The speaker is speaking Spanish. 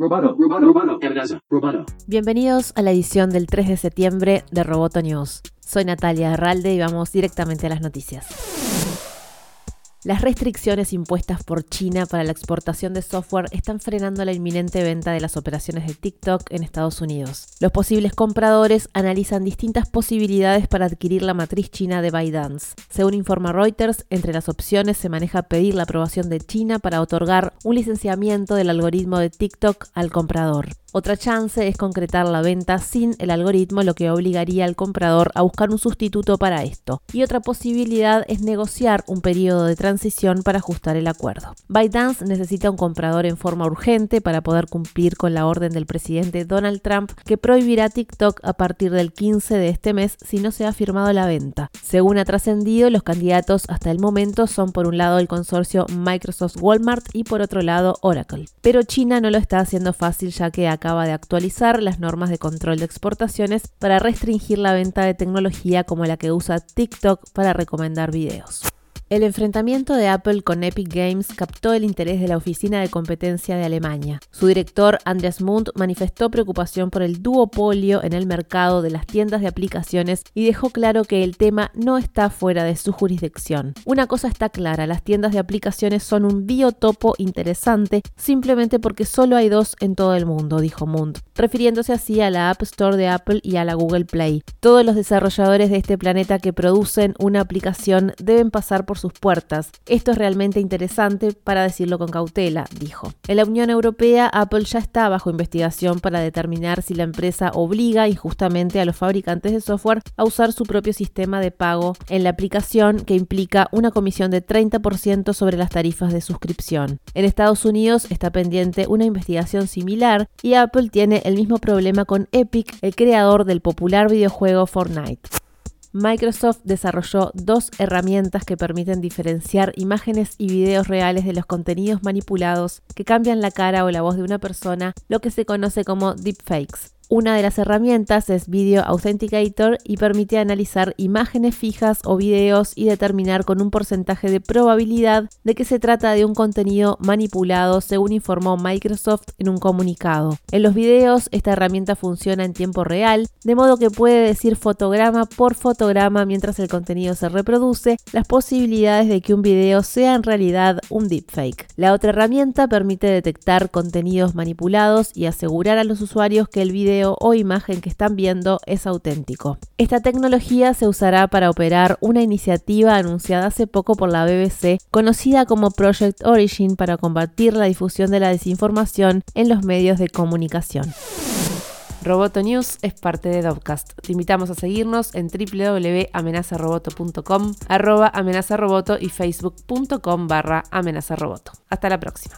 Roboto, Roboto, Roboto. Bienvenidos a la edición del 3 de septiembre de Roboto News. Soy Natalia Herralde y vamos directamente a las noticias. Las restricciones impuestas por China para la exportación de software están frenando la inminente venta de las operaciones de TikTok en Estados Unidos. Los posibles compradores analizan distintas posibilidades para adquirir la matriz china de ByteDance. Según informa Reuters, entre las opciones se maneja pedir la aprobación de China para otorgar un licenciamiento del algoritmo de TikTok al comprador. Otra chance es concretar la venta sin el algoritmo, lo que obligaría al comprador a buscar un sustituto para esto. Y otra posibilidad es negociar un periodo de transición para ajustar el acuerdo. ByteDance necesita un comprador en forma urgente para poder cumplir con la orden del presidente Donald Trump que prohibirá TikTok a partir del 15 de este mes si no se ha firmado la venta. Según ha trascendido, los candidatos hasta el momento son por un lado el consorcio Microsoft Walmart y por otro lado Oracle. Pero China no lo está haciendo fácil ya que ha acaba de actualizar las normas de control de exportaciones para restringir la venta de tecnología como la que usa TikTok para recomendar videos. El enfrentamiento de Apple con Epic Games captó el interés de la Oficina de Competencia de Alemania. Su director, Andreas Mund, manifestó preocupación por el duopolio en el mercado de las tiendas de aplicaciones y dejó claro que el tema no está fuera de su jurisdicción. Una cosa está clara, las tiendas de aplicaciones son un biotopo interesante simplemente porque solo hay dos en todo el mundo, dijo Mund, refiriéndose así a la App Store de Apple y a la Google Play. Todos los desarrolladores de este planeta que producen una aplicación deben pasar por sus puertas. Esto es realmente interesante para decirlo con cautela, dijo. En la Unión Europea, Apple ya está bajo investigación para determinar si la empresa obliga injustamente a los fabricantes de software a usar su propio sistema de pago en la aplicación que implica una comisión de 30% sobre las tarifas de suscripción. En Estados Unidos está pendiente una investigación similar y Apple tiene el mismo problema con Epic, el creador del popular videojuego Fortnite. Microsoft desarrolló dos herramientas que permiten diferenciar imágenes y videos reales de los contenidos manipulados que cambian la cara o la voz de una persona, lo que se conoce como deepfakes. Una de las herramientas es Video Authenticator y permite analizar imágenes fijas o videos y determinar con un porcentaje de probabilidad de que se trata de un contenido manipulado, según informó Microsoft en un comunicado. En los videos, esta herramienta funciona en tiempo real, de modo que puede decir fotograma por fotograma mientras el contenido se reproduce, las posibilidades de que un video sea en realidad un deepfake. La otra herramienta permite detectar contenidos manipulados y asegurar a los usuarios que el video o imagen que están viendo es auténtico. Esta tecnología se usará para operar una iniciativa anunciada hace poco por la BBC, conocida como Project Origin, para combatir la difusión de la desinformación en los medios de comunicación. Roboto News es parte de Dovcast. Te invitamos a seguirnos en www.amenazaroboto.com, arroba amenazaroboto y facebook.com barra amenazaroboto. Hasta la próxima.